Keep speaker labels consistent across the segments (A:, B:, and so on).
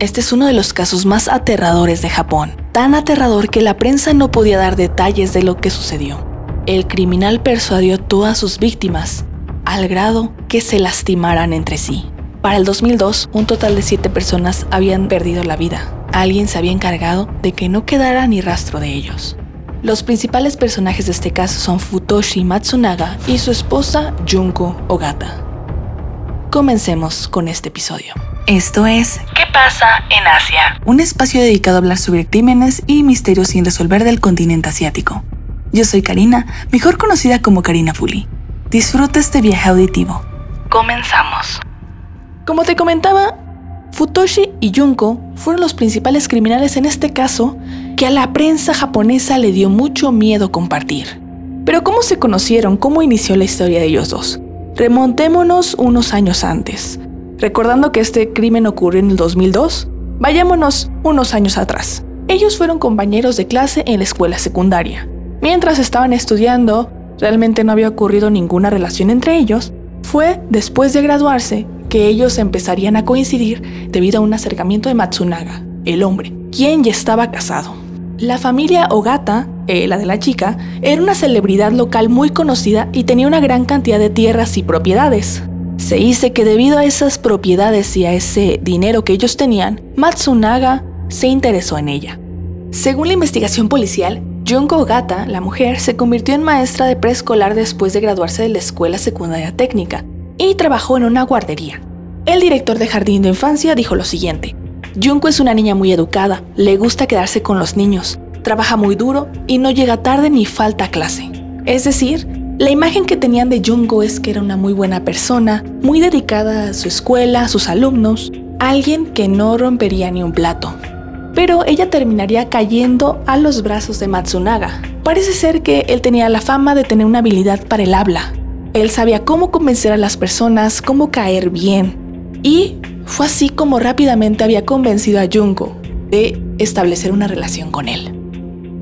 A: Este es uno de los casos más aterradores de Japón, tan aterrador que la prensa no podía dar detalles de lo que sucedió. El criminal persuadió a todas sus víctimas, al grado que se lastimaran entre sí. Para el 2002, un total de siete personas habían perdido la vida. Alguien se había encargado de que no quedara ni rastro de ellos. Los principales personajes de este caso son Futoshi Matsunaga y su esposa Junko Ogata. Comencemos con este episodio. Esto es ¿Qué pasa en Asia? Un espacio dedicado a hablar sobre crímenes y misterios sin resolver del continente asiático. Yo soy Karina, mejor conocida como Karina Fuli. Disfruta este viaje auditivo. Comenzamos. Como te comentaba, Futoshi y Junko fueron los principales criminales en este caso que a la prensa japonesa le dio mucho miedo compartir. Pero ¿cómo se conocieron? ¿Cómo inició la historia de ellos dos? Remontémonos unos años antes. Recordando que este crimen ocurrió en el 2002, vayámonos unos años atrás. Ellos fueron compañeros de clase en la escuela secundaria. Mientras estaban estudiando, realmente no había ocurrido ninguna relación entre ellos. Fue después de graduarse que ellos empezarían a coincidir debido a un acercamiento de Matsunaga, el hombre, quien ya estaba casado. La familia Ogata eh, la de la chica, era una celebridad local muy conocida y tenía una gran cantidad de tierras y propiedades. Se dice que debido a esas propiedades y a ese dinero que ellos tenían, Matsunaga se interesó en ella. Según la investigación policial, Junko Ogata, la mujer, se convirtió en maestra de preescolar después de graduarse de la escuela secundaria técnica y trabajó en una guardería. El director de jardín de infancia dijo lo siguiente: Junko es una niña muy educada, le gusta quedarse con los niños, trabaja muy duro y no llega tarde ni falta clase. Es decir, la imagen que tenían de Junko es que era una muy buena persona, muy dedicada a su escuela, a sus alumnos, alguien que no rompería ni un plato. Pero ella terminaría cayendo a los brazos de Matsunaga. Parece ser que él tenía la fama de tener una habilidad para el habla. Él sabía cómo convencer a las personas, cómo caer bien. Y fue así como rápidamente había convencido a Junko de establecer una relación con él.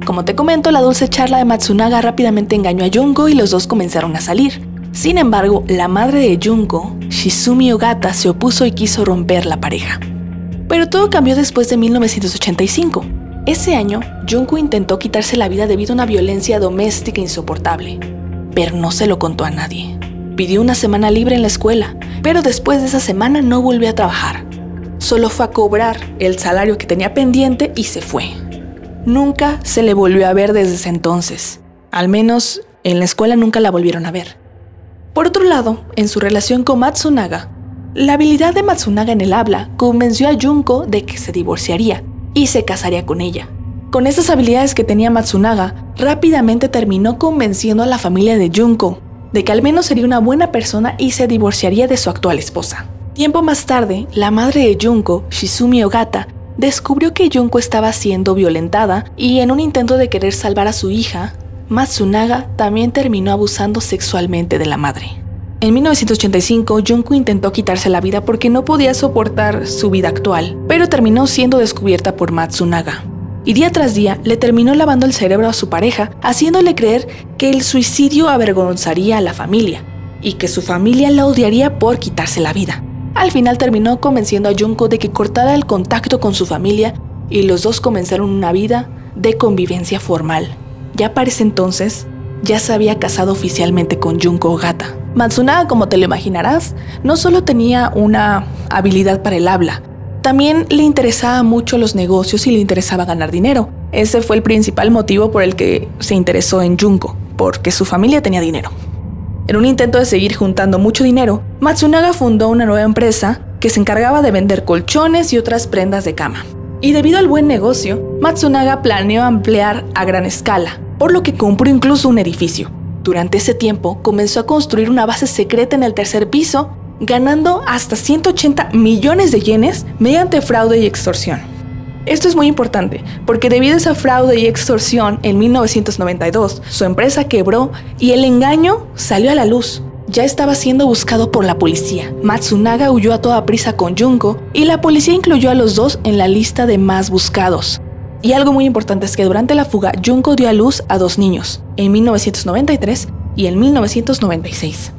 A: Como te comento, la dulce charla de Matsunaga rápidamente engañó a Junko y los dos comenzaron a salir. Sin embargo, la madre de Junko, Shizumi Ogata, se opuso y quiso romper la pareja. Pero todo cambió después de 1985. Ese año, Junko intentó quitarse la vida debido a una violencia doméstica insoportable, pero no se lo contó a nadie. Pidió una semana libre en la escuela, pero después de esa semana no volvió a trabajar. Solo fue a cobrar el salario que tenía pendiente y se fue. Nunca se le volvió a ver desde ese entonces. Al menos en la escuela nunca la volvieron a ver. Por otro lado, en su relación con Matsunaga, la habilidad de Matsunaga en el habla convenció a Junko de que se divorciaría y se casaría con ella. Con esas habilidades que tenía Matsunaga, rápidamente terminó convenciendo a la familia de Junko de que al menos sería una buena persona y se divorciaría de su actual esposa. Tiempo más tarde, la madre de Junko, Shizumi Ogata, descubrió que Junko estaba siendo violentada y en un intento de querer salvar a su hija, Matsunaga también terminó abusando sexualmente de la madre. En 1985, Junko intentó quitarse la vida porque no podía soportar su vida actual, pero terminó siendo descubierta por Matsunaga. Y día tras día le terminó lavando el cerebro a su pareja, haciéndole creer que el suicidio avergonzaría a la familia y que su familia la odiaría por quitarse la vida. Al final terminó convenciendo a Junko de que cortara el contacto con su familia y los dos comenzaron una vida de convivencia formal. Ya para ese entonces, ya se había casado oficialmente con Junko Ogata. Matsunaga, como te lo imaginarás, no solo tenía una habilidad para el habla, también le interesaba mucho los negocios y le interesaba ganar dinero. Ese fue el principal motivo por el que se interesó en Junko, porque su familia tenía dinero. En un intento de seguir juntando mucho dinero, Matsunaga fundó una nueva empresa que se encargaba de vender colchones y otras prendas de cama. Y debido al buen negocio, Matsunaga planeó ampliar a gran escala, por lo que compró incluso un edificio. Durante ese tiempo comenzó a construir una base secreta en el tercer piso, ganando hasta 180 millones de yenes mediante fraude y extorsión. Esto es muy importante, porque debido a esa fraude y extorsión en 1992, su empresa quebró y el engaño salió a la luz. Ya estaba siendo buscado por la policía. Matsunaga huyó a toda prisa con Junko y la policía incluyó a los dos en la lista de más buscados. Y algo muy importante es que durante la fuga Junko dio a luz a dos niños, en 1993 y en 1996.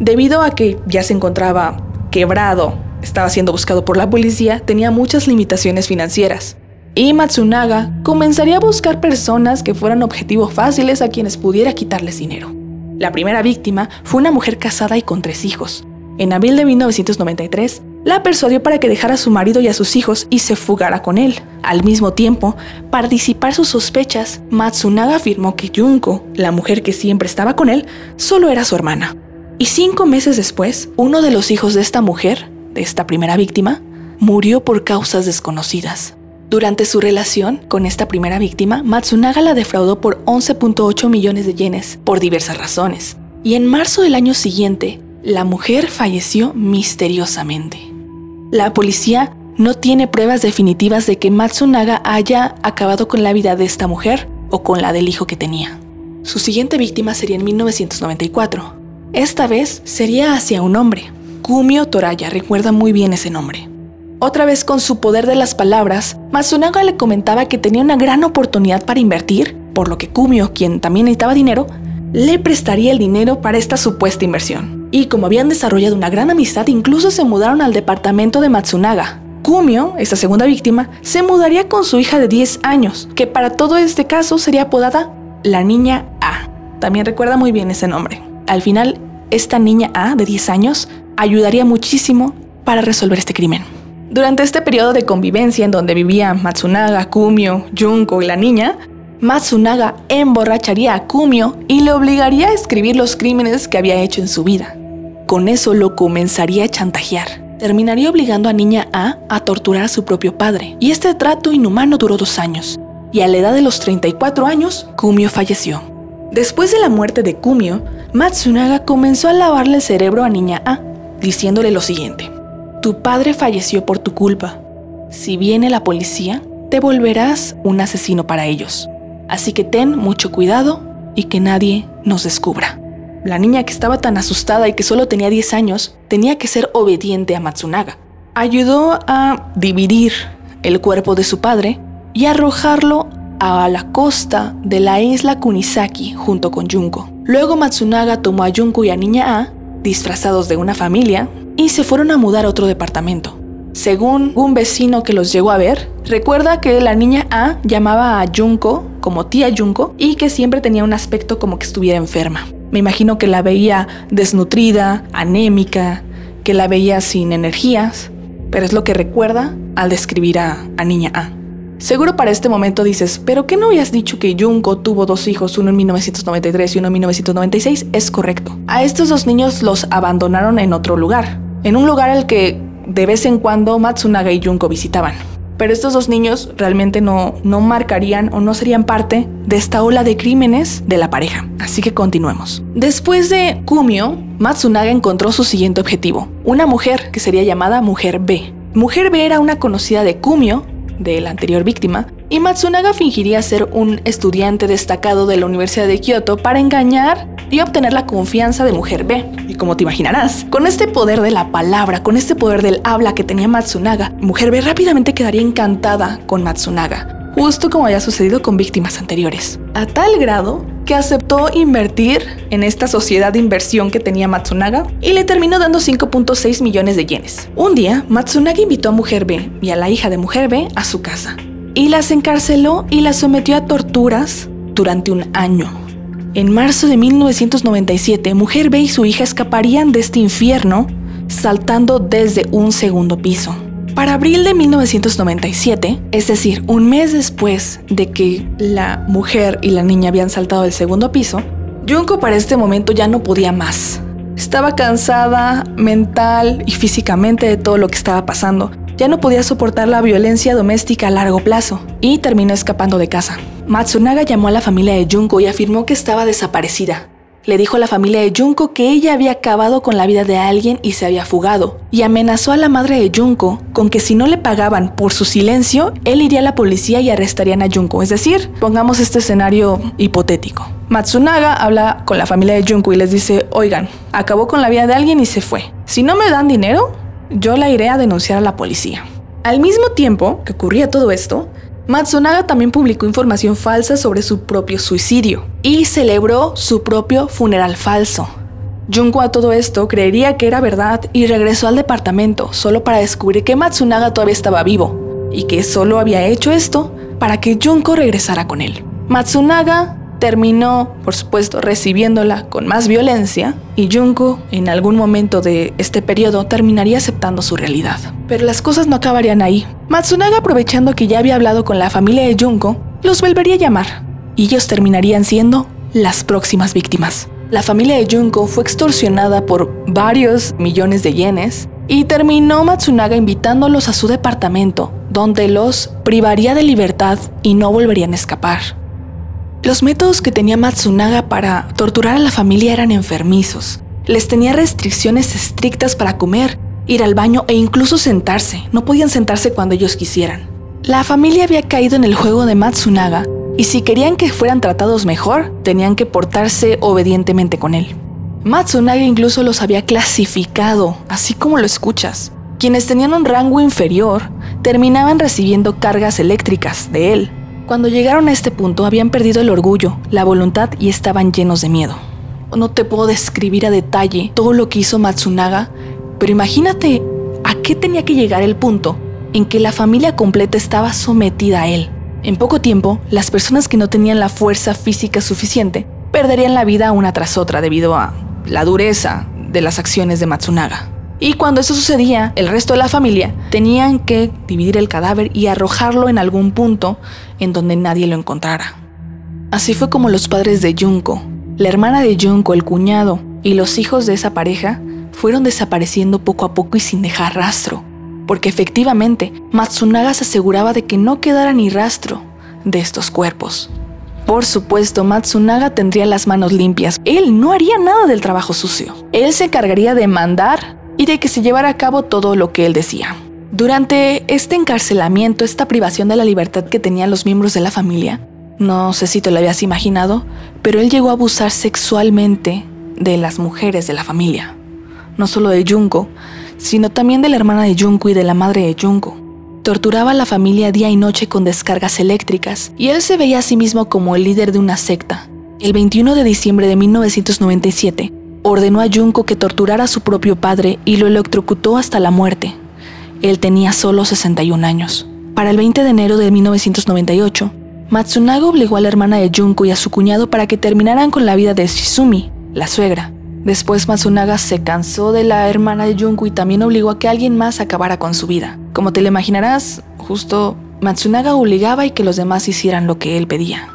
A: Debido a que ya se encontraba quebrado estaba siendo buscado por la policía, tenía muchas limitaciones financieras. Y Matsunaga comenzaría a buscar personas que fueran objetivos fáciles a quienes pudiera quitarles dinero. La primera víctima fue una mujer casada y con tres hijos. En abril de 1993, la persuadió para que dejara a su marido y a sus hijos y se fugara con él. Al mismo tiempo, para disipar sus sospechas, Matsunaga afirmó que Junko, la mujer que siempre estaba con él, solo era su hermana. Y cinco meses después, uno de los hijos de esta mujer, esta primera víctima, murió por causas desconocidas. Durante su relación con esta primera víctima, Matsunaga la defraudó por 11.8 millones de yenes por diversas razones. Y en marzo del año siguiente, la mujer falleció misteriosamente. La policía no tiene pruebas definitivas de que Matsunaga haya acabado con la vida de esta mujer o con la del hijo que tenía. Su siguiente víctima sería en 1994. Esta vez sería hacia un hombre. Kumio Toraya recuerda muy bien ese nombre. Otra vez con su poder de las palabras, Matsunaga le comentaba que tenía una gran oportunidad para invertir, por lo que Kumio, quien también necesitaba dinero, le prestaría el dinero para esta supuesta inversión y como habían desarrollado una gran amistad, incluso se mudaron al departamento de Matsunaga. Kumio, esta segunda víctima, se mudaría con su hija de 10 años, que para todo este caso sería apodada la niña A. También recuerda muy bien ese nombre. Al final, esta niña A de 10 años ayudaría muchísimo para resolver este crimen. Durante este periodo de convivencia en donde vivían Matsunaga, Kumio, Junko y la niña, Matsunaga emborracharía a Kumio y le obligaría a escribir los crímenes que había hecho en su vida. Con eso lo comenzaría a chantajear. Terminaría obligando a niña A a torturar a su propio padre. Y este trato inhumano duró dos años. Y a la edad de los 34 años, Kumio falleció. Después de la muerte de Kumio, Matsunaga comenzó a lavarle el cerebro a niña A, diciéndole lo siguiente. Tu padre falleció por tu culpa. Si viene la policía, te volverás un asesino para ellos. Así que ten mucho cuidado y que nadie nos descubra. La niña que estaba tan asustada y que solo tenía 10 años tenía que ser obediente a Matsunaga. Ayudó a dividir el cuerpo de su padre y arrojarlo a la costa de la isla Kunisaki junto con Junko. Luego Matsunaga tomó a Junko y a Niña A, disfrazados de una familia, y se fueron a mudar a otro departamento. Según un vecino que los llegó a ver, recuerda que la niña A llamaba a Junko como tía Junko y que siempre tenía un aspecto como que estuviera enferma. Me imagino que la veía desnutrida, anémica, que la veía sin energías, pero es lo que recuerda al describir a, Niña A. Seguro para este momento dices, ¿pero qué no habías dicho que Junko tuvo dos hijos, uno en 1993 y uno en 1996? Es correcto. A estos dos niños los abandonaron en otro lugar, en un lugar al que de vez en cuando Matsunaga y Junko visitaban pero estos dos niños realmente no, no marcarían o no serían parte de esta ola de crímenes de la pareja. Así que continuemos. Después de Kumio, Matsunaga encontró su siguiente objetivo, una mujer que sería llamada Mujer B. Mujer B era una conocida de Kumio, de la anterior víctima, y Matsunaga fingiría ser un estudiante destacado de la Universidad de Kyoto para engañar y obtener la confianza de mujer B. Y como te imaginarás, con este poder de la palabra, con este poder del habla que tenía Matsunaga, mujer B rápidamente quedaría encantada con Matsunaga, justo como había sucedido con víctimas anteriores. A tal grado que aceptó invertir en esta sociedad de inversión que tenía Matsunaga y le terminó dando 5.6 millones de yenes. Un día, Matsunaga invitó a Mujer B y a la hija de Mujer B a su casa y las encarceló y las sometió a torturas durante un año. En marzo de 1997, Mujer B y su hija escaparían de este infierno saltando desde un segundo piso. Para abril de 1997, es decir, un mes después de que la mujer y la niña habían saltado del segundo piso, Junko para este momento ya no podía más. Estaba cansada mental y físicamente de todo lo que estaba pasando ya no podía soportar la violencia doméstica a largo plazo y terminó escapando de casa. Matsunaga llamó a la familia de Junko y afirmó que estaba desaparecida. Le dijo a la familia de Junko que ella había acabado con la vida de alguien y se había fugado, y amenazó a la madre de Junko con que si no le pagaban por su silencio, él iría a la policía y arrestarían a Junko. Es decir, pongamos este escenario hipotético. Matsunaga habla con la familia de Junko y les dice, oigan, acabó con la vida de alguien y se fue. Si no me dan dinero, yo la iré a denunciar a la policía. Al mismo tiempo que ocurría todo esto, Matsunaga también publicó información falsa sobre su propio suicidio y celebró su propio funeral falso. Junko a todo esto creería que era verdad y regresó al departamento solo para descubrir que Matsunaga todavía estaba vivo y que solo había hecho esto para que Junko regresara con él. Matsunaga terminó, por supuesto, recibiéndola con más violencia y Junko en algún momento de este periodo terminaría aceptando su realidad. Pero las cosas no acabarían ahí. Matsunaga, aprovechando que ya había hablado con la familia de Junko, los volvería a llamar y ellos terminarían siendo las próximas víctimas. La familia de Junko fue extorsionada por varios millones de yenes y terminó Matsunaga invitándolos a su departamento, donde los privaría de libertad y no volverían a escapar. Los métodos que tenía Matsunaga para torturar a la familia eran enfermizos. Les tenía restricciones estrictas para comer, ir al baño e incluso sentarse. No podían sentarse cuando ellos quisieran. La familia había caído en el juego de Matsunaga y si querían que fueran tratados mejor, tenían que portarse obedientemente con él. Matsunaga incluso los había clasificado, así como lo escuchas. Quienes tenían un rango inferior terminaban recibiendo cargas eléctricas de él, cuando llegaron a este punto habían perdido el orgullo, la voluntad y estaban llenos de miedo. No te puedo describir a detalle todo lo que hizo Matsunaga, pero imagínate a qué tenía que llegar el punto en que la familia completa estaba sometida a él. En poco tiempo, las personas que no tenían la fuerza física suficiente perderían la vida una tras otra debido a la dureza de las acciones de Matsunaga. Y cuando eso sucedía, el resto de la familia tenían que dividir el cadáver y arrojarlo en algún punto en donde nadie lo encontrara. Así fue como los padres de Junko, la hermana de Junko, el cuñado y los hijos de esa pareja fueron desapareciendo poco a poco y sin dejar rastro, porque efectivamente Matsunaga se aseguraba de que no quedara ni rastro de estos cuerpos. Por supuesto, Matsunaga tendría las manos limpias. Él no haría nada del trabajo sucio. Él se encargaría de mandar y de que se llevara a cabo todo lo que él decía. Durante este encarcelamiento, esta privación de la libertad que tenían los miembros de la familia, no sé si te lo habías imaginado, pero él llegó a abusar sexualmente de las mujeres de la familia. No solo de Junko, sino también de la hermana de Junko y de la madre de Junko. Torturaba a la familia día y noche con descargas eléctricas y él se veía a sí mismo como el líder de una secta. El 21 de diciembre de 1997, ordenó a Junko que torturara a su propio padre y lo electrocutó hasta la muerte. Él tenía solo 61 años. Para el 20 de enero de 1998, Matsunaga obligó a la hermana de Junko y a su cuñado para que terminaran con la vida de Shizumi, la suegra. Después Matsunaga se cansó de la hermana de Junko y también obligó a que alguien más acabara con su vida. Como te lo imaginarás, justo Matsunaga obligaba y que los demás hicieran lo que él pedía.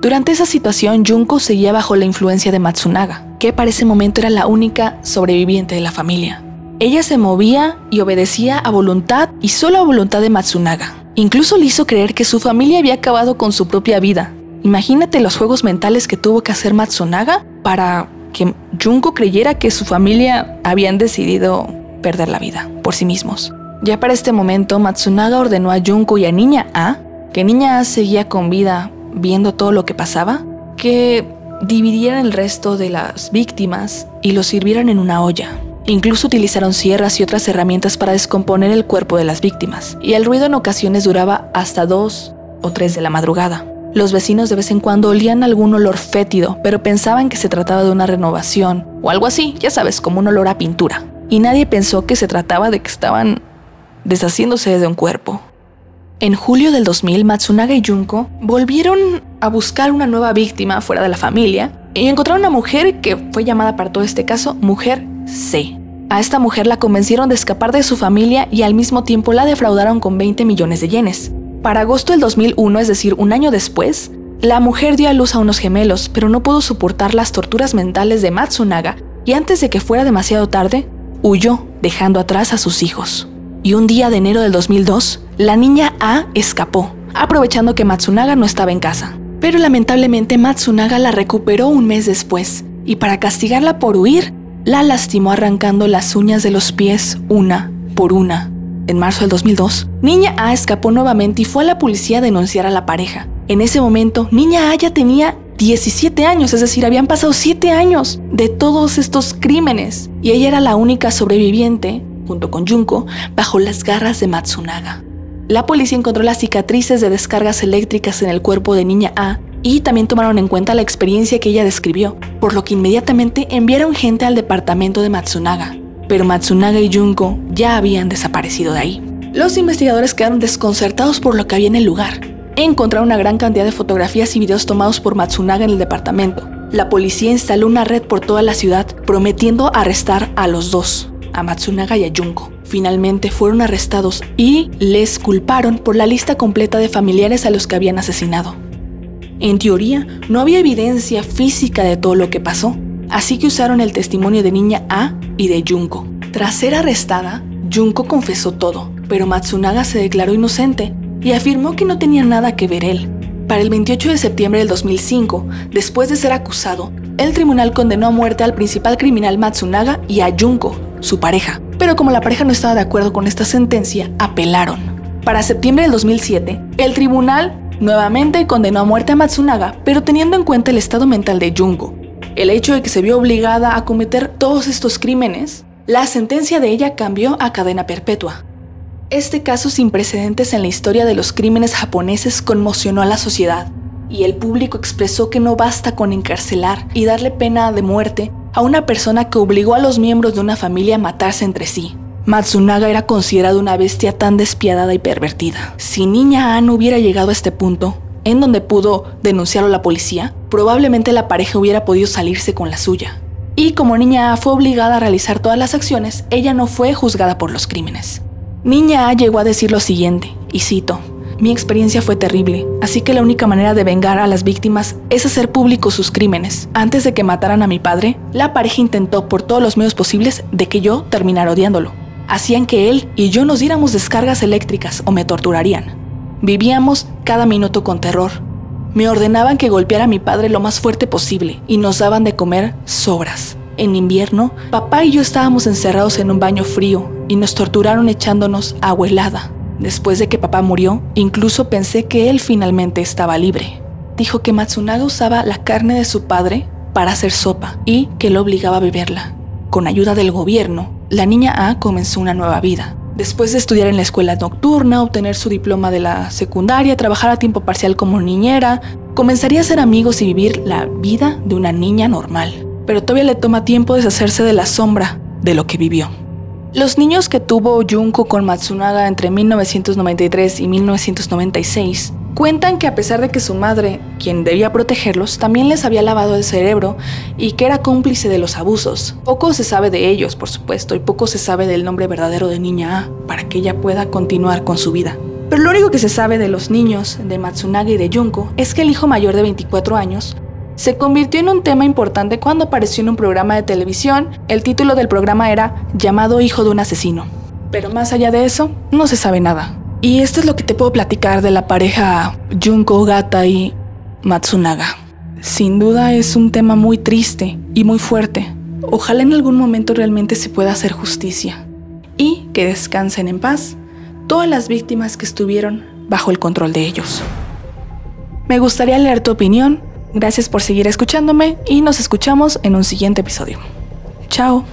A: Durante esa situación, Junko seguía bajo la influencia de Matsunaga, que para ese momento era la única sobreviviente de la familia. Ella se movía y obedecía a voluntad y solo a voluntad de Matsunaga. Incluso le hizo creer que su familia había acabado con su propia vida. Imagínate los juegos mentales que tuvo que hacer Matsunaga para que Junko creyera que su familia habían decidido perder la vida por sí mismos. Ya para este momento, Matsunaga ordenó a Junko y a Niña A, que Niña A seguía con vida viendo todo lo que pasaba, que dividieran el resto de las víctimas y los sirvieran en una olla. Incluso utilizaron sierras y otras herramientas para descomponer el cuerpo de las víctimas, y el ruido en ocasiones duraba hasta dos o tres de la madrugada. Los vecinos de vez en cuando olían algún olor fétido, pero pensaban que se trataba de una renovación o algo así, ya sabes, como un olor a pintura. Y nadie pensó que se trataba de que estaban deshaciéndose de un cuerpo. En julio del 2000, Matsunaga y Junko volvieron a buscar una nueva víctima fuera de la familia y encontraron una mujer que fue llamada para todo este caso Mujer C. A esta mujer la convencieron de escapar de su familia y al mismo tiempo la defraudaron con 20 millones de yenes. Para agosto del 2001, es decir, un año después, la mujer dio a luz a unos gemelos, pero no pudo soportar las torturas mentales de Matsunaga y antes de que fuera demasiado tarde, huyó, dejando atrás a sus hijos. Y un día de enero del 2002, la niña A escapó, aprovechando que Matsunaga no estaba en casa. Pero lamentablemente Matsunaga la recuperó un mes después, y para castigarla por huir, la lastimó arrancando las uñas de los pies una por una. En marzo del 2002, Niña A escapó nuevamente y fue a la policía a denunciar a la pareja. En ese momento, Niña A ya tenía 17 años, es decir, habían pasado 7 años de todos estos crímenes, y ella era la única sobreviviente junto con Junko, bajo las garras de Matsunaga. La policía encontró las cicatrices de descargas eléctricas en el cuerpo de niña A y también tomaron en cuenta la experiencia que ella describió, por lo que inmediatamente enviaron gente al departamento de Matsunaga, pero Matsunaga y Junko ya habían desaparecido de ahí. Los investigadores quedaron desconcertados por lo que había en el lugar. Encontraron una gran cantidad de fotografías y videos tomados por Matsunaga en el departamento. La policía instaló una red por toda la ciudad, prometiendo arrestar a los dos, a Matsunaga y a Junko. Finalmente fueron arrestados y les culparon por la lista completa de familiares a los que habían asesinado. En teoría, no había evidencia física de todo lo que pasó, así que usaron el testimonio de niña A y de Junko. Tras ser arrestada, Junko confesó todo, pero Matsunaga se declaró inocente y afirmó que no tenía nada que ver él. Para el 28 de septiembre del 2005, después de ser acusado, el tribunal condenó a muerte al principal criminal Matsunaga y a Junko, su pareja. Pero como la pareja no estaba de acuerdo con esta sentencia, apelaron. Para septiembre del 2007, el tribunal nuevamente condenó a muerte a Matsunaga, pero teniendo en cuenta el estado mental de Junko, el hecho de que se vio obligada a cometer todos estos crímenes, la sentencia de ella cambió a cadena perpetua. Este caso sin precedentes en la historia de los crímenes japoneses conmocionó a la sociedad, y el público expresó que no basta con encarcelar y darle pena de muerte a una persona que obligó a los miembros de una familia a matarse entre sí. Matsunaga era considerado una bestia tan despiadada y pervertida. Si Niña A no hubiera llegado a este punto, en donde pudo denunciarlo a la policía, probablemente la pareja hubiera podido salirse con la suya. Y como Niña A fue obligada a realizar todas las acciones, ella no fue juzgada por los crímenes. Niña A llegó a decir lo siguiente, y cito, mi experiencia fue terrible, así que la única manera de vengar a las víctimas es hacer públicos sus crímenes. Antes de que mataran a mi padre, la pareja intentó por todos los medios posibles de que yo terminara odiándolo. Hacían que él y yo nos diéramos descargas eléctricas o me torturarían. Vivíamos cada minuto con terror. Me ordenaban que golpeara a mi padre lo más fuerte posible y nos daban de comer sobras. En invierno, papá y yo estábamos encerrados en un baño frío y nos torturaron echándonos agua helada. Después de que papá murió, incluso pensé que él finalmente estaba libre. Dijo que Matsunaga usaba la carne de su padre para hacer sopa y que lo obligaba a beberla. Con ayuda del gobierno, la niña A comenzó una nueva vida. Después de estudiar en la escuela nocturna, obtener su diploma de la secundaria, trabajar a tiempo parcial como niñera, comenzaría a ser amigos y vivir la vida de una niña normal. Pero todavía le toma tiempo deshacerse de la sombra de lo que vivió. Los niños que tuvo Junko con Matsunaga entre 1993 y 1996 cuentan que a pesar de que su madre, quien debía protegerlos, también les había lavado el cerebro y que era cómplice de los abusos. Poco se sabe de ellos, por supuesto, y poco se sabe del nombre verdadero de Niña A para que ella pueda continuar con su vida. Pero lo único que se sabe de los niños de Matsunaga y de Junko es que el hijo mayor de 24 años se convirtió en un tema importante cuando apareció en un programa de televisión. El título del programa era Llamado Hijo de un Asesino. Pero más allá de eso, no se sabe nada. Y esto es lo que te puedo platicar de la pareja Junko Gata y Matsunaga. Sin duda es un tema muy triste y muy fuerte. Ojalá en algún momento realmente se pueda hacer justicia. Y que descansen en paz todas las víctimas que estuvieron bajo el control de ellos. Me gustaría leer tu opinión Gracias por seguir escuchándome y nos escuchamos en un siguiente episodio. Chao.